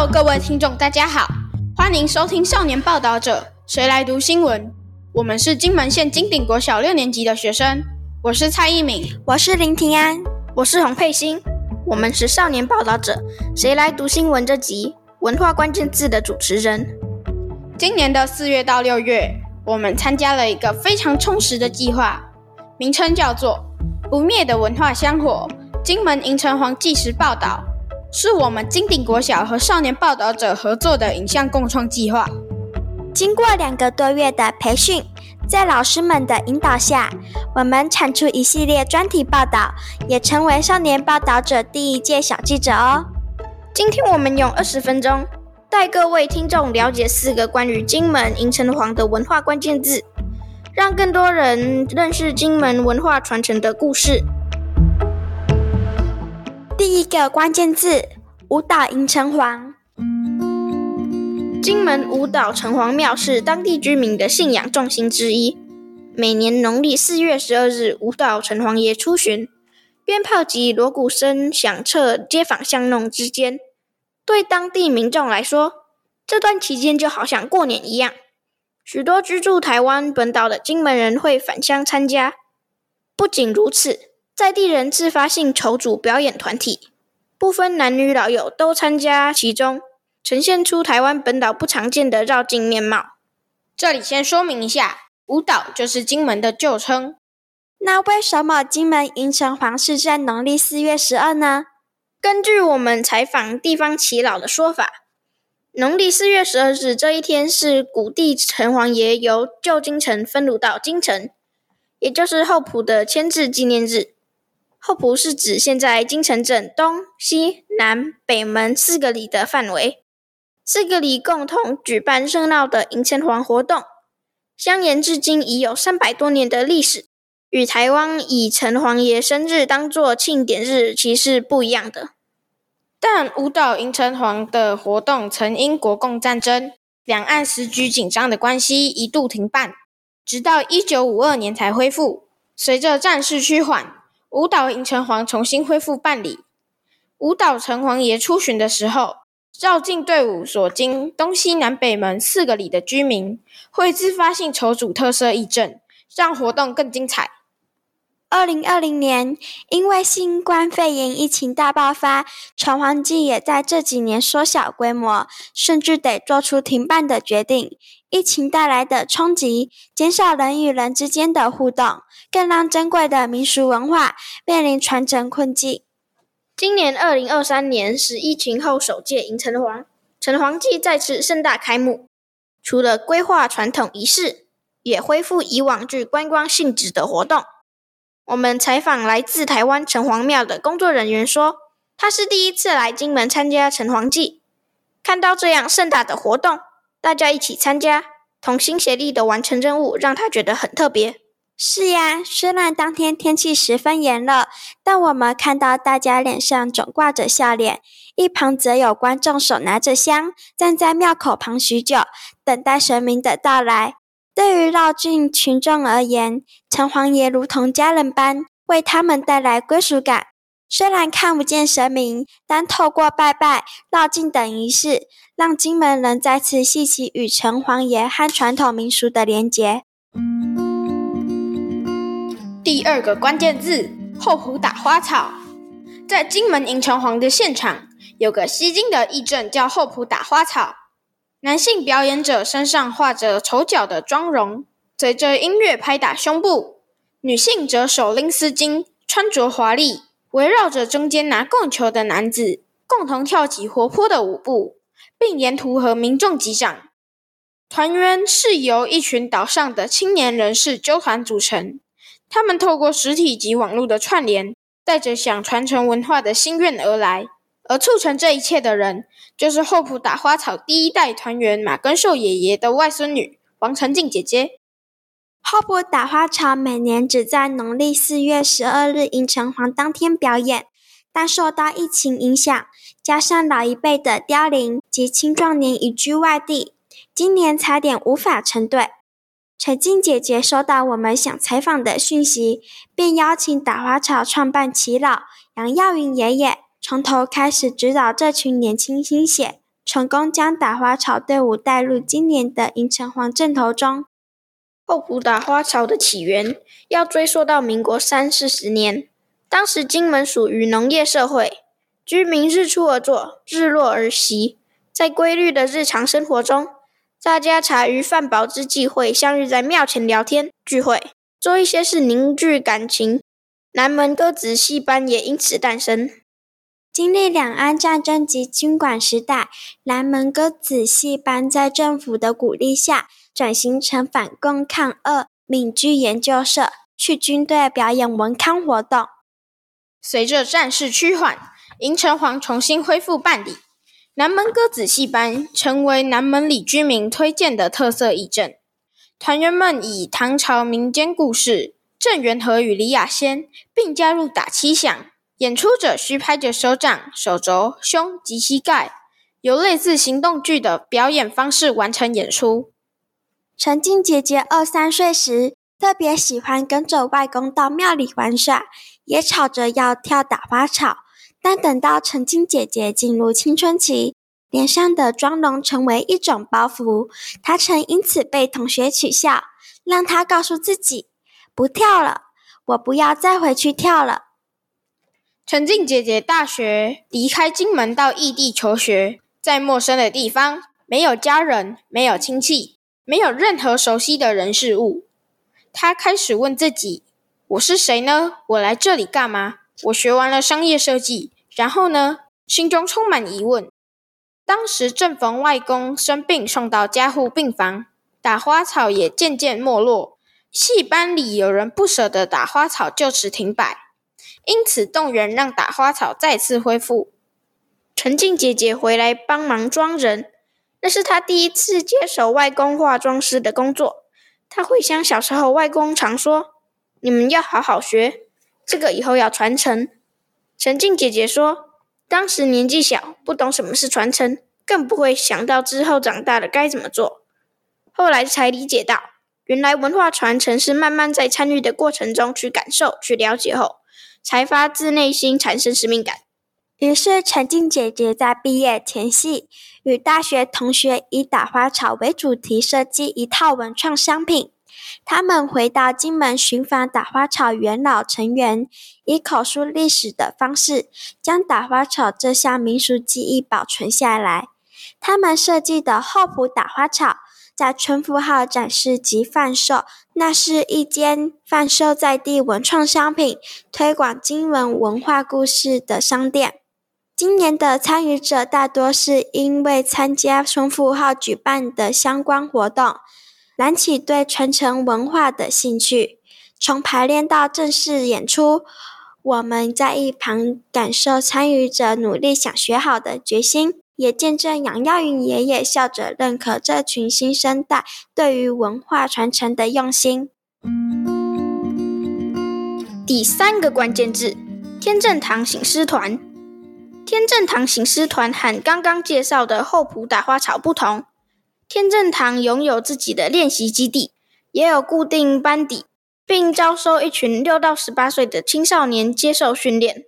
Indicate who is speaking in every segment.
Speaker 1: Hello，各位听众，大家好，欢迎收听《少年报道者》，谁来读新闻？我们是金门县金鼎国小六年级的学生，我是蔡一敏，
Speaker 2: 我是林庭安，
Speaker 3: 我是洪佩欣，我们是《少年报道者》，谁来读新闻？这集文化关键字的主持人。
Speaker 1: 今年的四月到六月，我们参加了一个非常充实的计划，名称叫做“不灭的文化香火”。金门银城隍纪实报道是我们金鼎国小和少年报道者合作的影像共创计划。
Speaker 2: 经过两个多月的培训，在老师们的引导下，我们产出一系列专题报道，也成为少年报道者第一届小记者哦。
Speaker 3: 今天我们用二十分钟带各位听众了解四个关于金门银城隍的文化关键字，让更多人认识金门文化传承的故事。
Speaker 2: 第一个关键字：舞岛迎城隍。
Speaker 3: 金门舞岛城隍庙是当地居民的信仰重心之一。每年农历四月十二日，舞岛城隍爷出巡，鞭炮及锣鼓声响彻街坊巷弄之间。对当地民众来说，这段期间就好像过年一样。许多居住台湾本岛的金门人会返乡参加。不仅如此，在地人自发性筹组表演团体，不分男女老幼都参加其中，呈现出台湾本岛不常见的绕境面貌。
Speaker 1: 这里先说明一下，舞岛就是金门的旧称。
Speaker 2: 那为什么金门迎城隍是在农历四月十二呢？
Speaker 3: 根据我们采访地方耆老的说法，农历四月十二日这一天是古地城隍爷由旧金城分炉到金城，也就是后埔的迁置纪念日。后埔是指现在金城镇东西南北门四个里的范围，四个里共同举办热闹的迎城隍活动，相沿至今已有三百多年的历史，与台湾以城隍爷生日当作庆典日期是不一样的。
Speaker 1: 但舞蹈迎城隍的活动曾因国共战争、两岸时局紧张的关系一度停办，直到一九五二年才恢复。随着战事趋缓。舞岛迎城隍重新恢复办理。舞岛城隍爷出巡的时候，绕境队伍所经东西南北门四个里的居民会自发性筹组特色义阵，让活动更精彩。
Speaker 2: 二零二零年，因为新冠肺炎疫情大爆发，城隍祭也在这几年缩小规模，甚至得做出停办的决定。疫情带来的冲击，减少人与人之间的互动，更让珍贵的民俗文化面临传承困境。
Speaker 3: 今年二零二三年是疫情后首届迎城隍，城隍祭再次盛大开幕。除了规划传统仪式，也恢复以往具观光性质的活动。我们采访来自台湾城隍庙的工作人员说，他是第一次来金门参加城隍祭，看到这样盛大的活动，大家一起参加，同心协力的完成任务，让他觉得很特别。
Speaker 2: 是呀，虽然当天天气十分炎热，但我们看到大家脸上总挂着笑脸，一旁则有观众手拿着香，站在庙口旁许久，等待神明的到来。对于绕境群众而言，城隍爷如同家人般，为他们带来归属感。虽然看不见神明，但透过拜拜、绕境等仪式，让金门人再次系起与城隍爷和传统民俗的连结。
Speaker 1: 第二个关键字：后埔打花草。在金门迎城隍的现场，有个吸睛的义阵，叫后埔打花草。男性表演者身上画着丑角的妆容，随着音乐拍打胸部；女性则手拎丝巾，穿着华丽，围绕着中间拿贡球的男子，共同跳起活泼的舞步，并沿途和民众击掌。团员是由一群岛上的青年人士纠团组成，他们透过实体及网络的串联，带着想传承文化的心愿而来。而促成这一切的人，就是后埔打花草第一代团员马根寿爷爷的外孙女王成静姐姐。
Speaker 2: 后埔打花草每年只在农历四月十二日迎城隍当天表演，但受到疫情影响，加上老一辈的凋零及青壮年移居外地，今年差点无法成队。陈静姐姐收到我们想采访的讯息，便邀请打花草创办耆老杨耀云爷爷。从头开始指导这群年轻新血，成功将打花草队伍带入今年的迎城隍阵头中。
Speaker 3: 后埔打花草的起源要追溯到民国三四十年，当时金门属于农业社会，居民日出而作，日落而息，在规律的日常生活中，大家茶余饭饱之际会相遇在庙前聊天聚会，做一些事凝聚感情。南门歌子戏班也因此诞生。
Speaker 2: 经历两岸战争及军管时代，南门哥仔戏班在政府的鼓励下，转型成反共抗俄闽剧研究社，去军队表演文康活动。
Speaker 1: 随着战事趋缓，银城隍重新恢复办理，南门哥仔戏班成为南门里居民推荐的特色义阵。团员们以唐朝民间故事《郑元和与李亚仙》并加入打七响，演出者需拍着手掌、手肘、胸及膝盖，由类似行动剧的表演方式完成演出。
Speaker 2: 陈静姐姐二三岁时，特别喜欢跟着外公到庙里玩耍，也吵着要跳打花草。但等到陈静姐姐进入青春期，脸上的妆容成为一种包袱，她曾因此被同学取笑，让她告诉自己不跳了，我不要再回去跳了。
Speaker 1: 陈静姐姐大学离开金门到异地求学，在陌生的地方，没有家人，没有亲戚。没有任何熟悉的人事物，她开始问自己：“我是谁呢？我来这里干嘛？我学完了商业设计，然后呢？”心中充满疑问。当时正逢外公生病，送到加护病房，打花草也渐渐没落，戏班里有人不舍得打花草，就此停摆，因此动员让打花草再次恢复。陈静姐姐回来帮忙装人。那是她第一次接手外公化妆师的工作。她回想小时候，外公常说：“你们要好好学，这个以后要传承。”陈静姐姐说：“当时年纪小，不懂什么是传承，更不会想到之后长大了该怎么做。后来才理解到，原来文化传承是慢慢在参与的过程中去感受、去了解后，才发自内心产生使命感。”
Speaker 2: 于是，陈静姐姐在毕业前夕，与大学同学以打花草为主题设计一套文创商品。他们回到金门寻访打花草元老成员，以口述历史的方式，将打花草这项民俗技艺保存下来。他们设计的后埔打花草，在春富号展示及贩售。那是一间贩售在地文创商品、推广金文文化故事的商店。今年的参与者大多是因为参加春富号举办的相关活动，燃起对传承文化的兴趣。从排练到正式演出，我们在一旁感受参与者努力想学好的决心，也见证杨耀云爷爷笑着认可这群新生代对于文化传承的用心。
Speaker 3: 第三个关键字：天正堂醒狮团。天正堂醒狮团和刚刚介绍的厚朴打花草不同，天正堂拥有自己的练习基地，也有固定班底，并招收一群六到十八岁的青少年接受训练。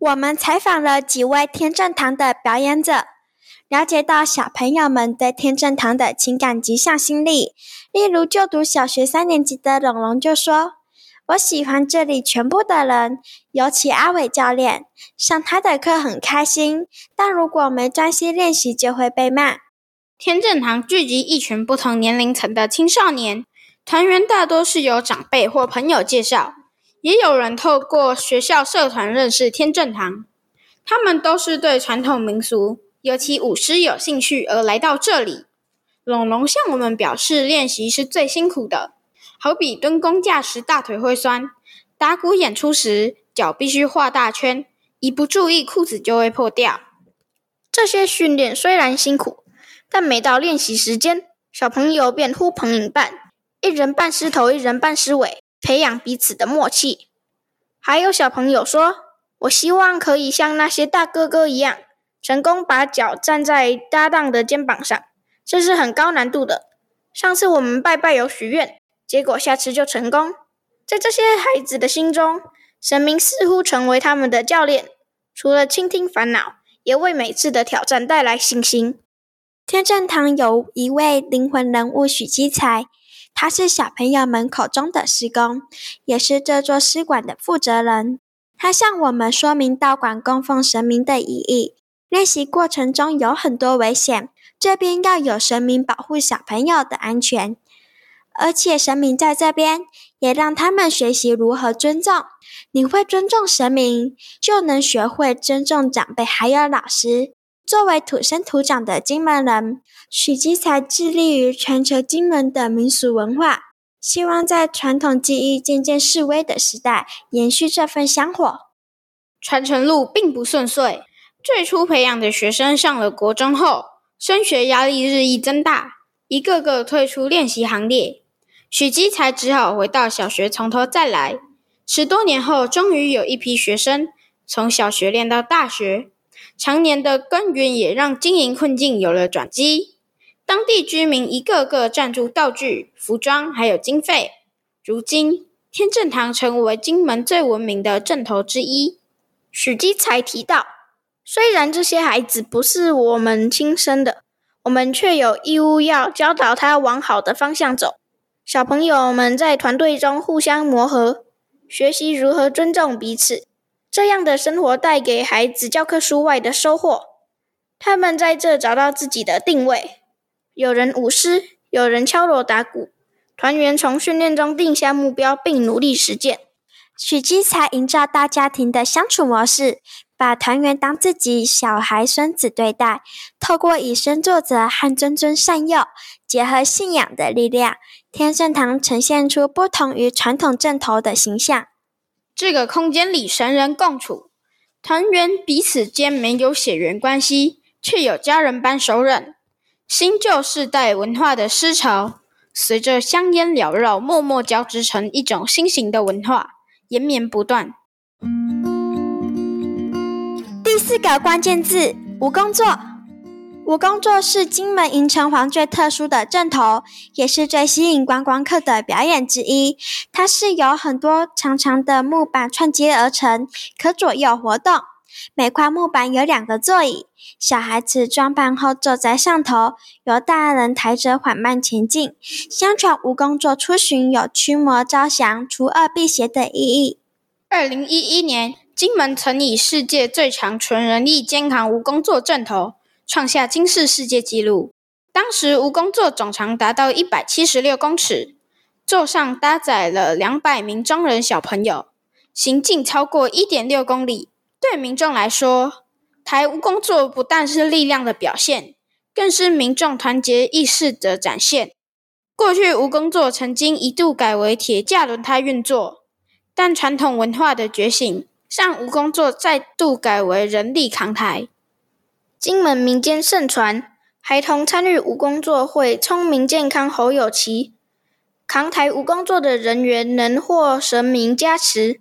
Speaker 2: 我们采访了几位天正堂的表演者，了解到小朋友们对天正堂的情感及向心力。例如，就读小学三年级的龙龙就说。我喜欢这里全部的人，尤其阿伟教练，上他的课很开心。但如果没专心练习，就会被骂。
Speaker 1: 天正堂聚集一群不同年龄层的青少年，团员大多是由长辈或朋友介绍，也有人透过学校社团认识天正堂。他们都是对传统民俗，尤其舞狮有兴趣而来到这里。龙龙向我们表示，练习是最辛苦的。好比蹲弓架时大腿会酸，打鼓演出时脚必须画大圈，一不注意裤子就会破掉。
Speaker 3: 这些训练虽然辛苦，但每到练习时间，小朋友便呼朋引伴，一人扮狮头，一人扮狮尾，培养彼此的默契。还有小朋友说：“我希望可以像那些大哥哥一样，成功把脚站在搭档的肩膀上，这是很高难度的。上次我们拜拜有许愿。”结果下次就成功。在这些孩子的心中，神明似乎成为他们的教练，除了倾听烦恼，也为每次的挑战带来信心。
Speaker 2: 天正堂有一位灵魂人物许基才，他是小朋友们口中的师公，也是这座师馆的负责人。他向我们说明道馆供奉神明的意义。练习过程中有很多危险，这边要有神明保护小朋友的安全，而且神明在这边也让他们学习如何尊重。你会尊重神明，就能学会尊重长辈还有老师。作为土生土长的金门人，许基才致力于传承金门的民俗文化，希望在传统技艺渐渐式微的时代，延续这份香火。
Speaker 1: 传承路并不顺遂。最初培养的学生上了国中后，升学压力日益增大，一个个退出练习行列。许基才只好回到小学从头再来。十多年后，终于有一批学生从小学练到大学。常年的耕耘也让经营困境有了转机。当地居民一个个赞助道具、服装还有经费。如今，天正堂成为金门最闻名的镇头之一。
Speaker 3: 许基才提到。虽然这些孩子不是我们亲生的，我们却有义务要教导他往好的方向走。小朋友们在团队中互相磨合，学习如何尊重彼此。这样的生活带给孩子教科书外的收获。他们在这找到自己的定位。有人舞狮，有人敲锣打鼓。团员从训练中定下目标，并努力实践。
Speaker 2: 许基才营造大家庭的相处模式。把团员当自己小孩、孙子对待，透过以身作则和谆谆善诱，结合信仰的力量，天圣堂呈现出不同于传统阵头的形象。
Speaker 1: 这个空间里神人共处，团员彼此间没有血缘关系，却有家人般熟稔。新旧世代文化的思潮，随着香烟缭绕，默默交织成一种新型的文化，延绵不断。
Speaker 2: 四个关键字：吴公座。吴公座是金门迎城隍最特殊的阵头，也是最吸引观光客的表演之一。它是由很多长长的木板串接而成，可左右活动。每块木板有两个座椅，小孩子装扮后坐在上头，由大人抬着缓慢前进。相传吴公座出巡有驱魔招祥、除恶辟邪的意义。
Speaker 1: 二零一一年。金门曾以世界最长纯人力肩扛吴公座阵头，创下金氏世界纪录。当时吴公座总长达到一百七十六公尺，座上搭载了两百名中人小朋友，行进超过一点六公里。对民众来说，抬吴公座不但是力量的表现，更是民众团结意识的展现。过去吴公座曾经一度改为铁架轮胎运作，但传统文化的觉醒。上吴工作再度改为人力扛台。
Speaker 3: 金门民间盛传，孩童参与吴工作会聪明健康、猴有期。扛台吴工作的人员能获神明加持，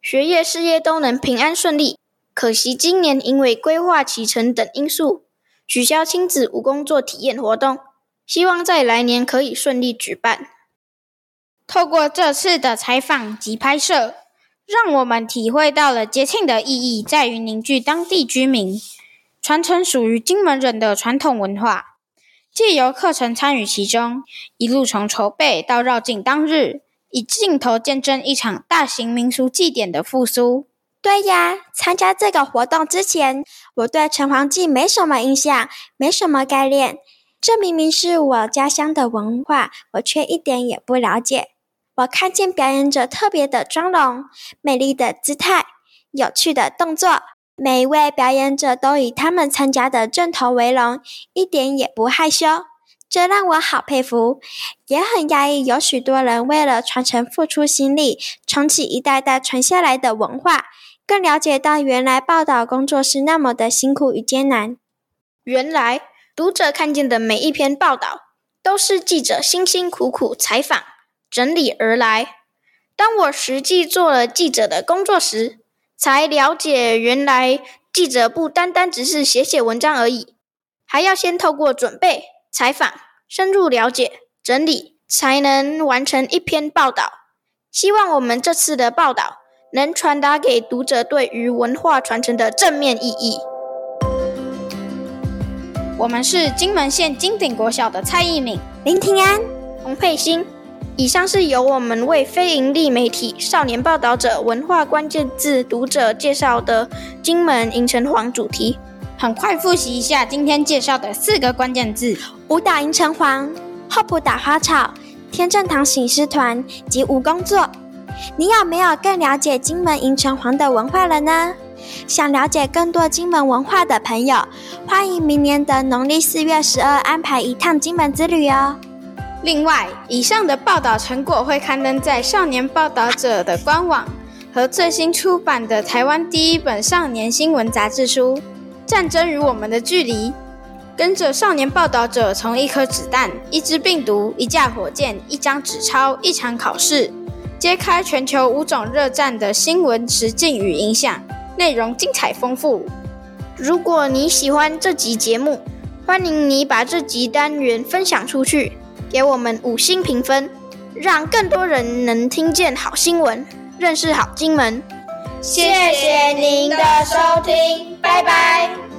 Speaker 3: 学业事业都能平安顺利。可惜今年因为规划启程等因素，取消亲子吴工作体验活动。希望在来年可以顺利举办。
Speaker 1: 透过这次的采访及拍摄。让我们体会到了节庆的意义，在于凝聚当地居民，传承属于金门人的传统文化。借由课程参与其中，一路从筹备到绕境当日，以镜头见证一场大型民俗祭典的复苏。
Speaker 2: 对呀，参加这个活动之前，我对城隍祭没什么印象，没什么概念。这明明是我家乡的文化，我却一点也不了解。我看见表演者特别的妆容、美丽的姿态、有趣的动作，每一位表演者都以他们参加的阵头为荣，一点也不害羞，这让我好佩服，也很压抑，有许多人为了传承付出心力，重启一代代传下来的文化，更了解到原来报道工作是那么的辛苦与艰难。
Speaker 3: 原来读者看见的每一篇报道，都是记者辛辛苦苦采访。整理而来。当我实际做了记者的工作时，才了解原来记者不单单只是写写文章而已，还要先透过准备、采访、深入了解、整理，才能完成一篇报道。希望我们这次的报道能传达给读者对于文化传承的正面意义。
Speaker 1: 我们是金门县金鼎国小的蔡义敏、
Speaker 2: 林庭安、
Speaker 3: 洪佩欣。以上是由我们为非营利媒体少年报道者文化关键字读者介绍的金门迎城隍主题。
Speaker 1: 很快复习一下今天介绍的四个关键字：
Speaker 2: 舞蹈迎城隍、后埔打花草、天正堂醒狮团及吴工作。你有没有更了解金门迎城隍的文化了呢？想了解更多金门文化的朋友，欢迎明年的农历四月十二安排一趟金门之旅哦。
Speaker 1: 另外，以上的报道成果会刊登在少年报道者的官网和最新出版的台湾第一本少年新闻杂志书《战争与我们的距离》。跟着少年报道者，从一颗子弹、一支病毒、一架火箭、一张纸钞、一场考试，揭开全球五种热战的新闻实境与影响。内容精彩丰富。
Speaker 3: 如果你喜欢这集节目，欢迎你把这集单元分享出去，给我们五星评分，让更多人能听见好新闻，认识好金门。
Speaker 1: 谢谢您的收听，拜拜。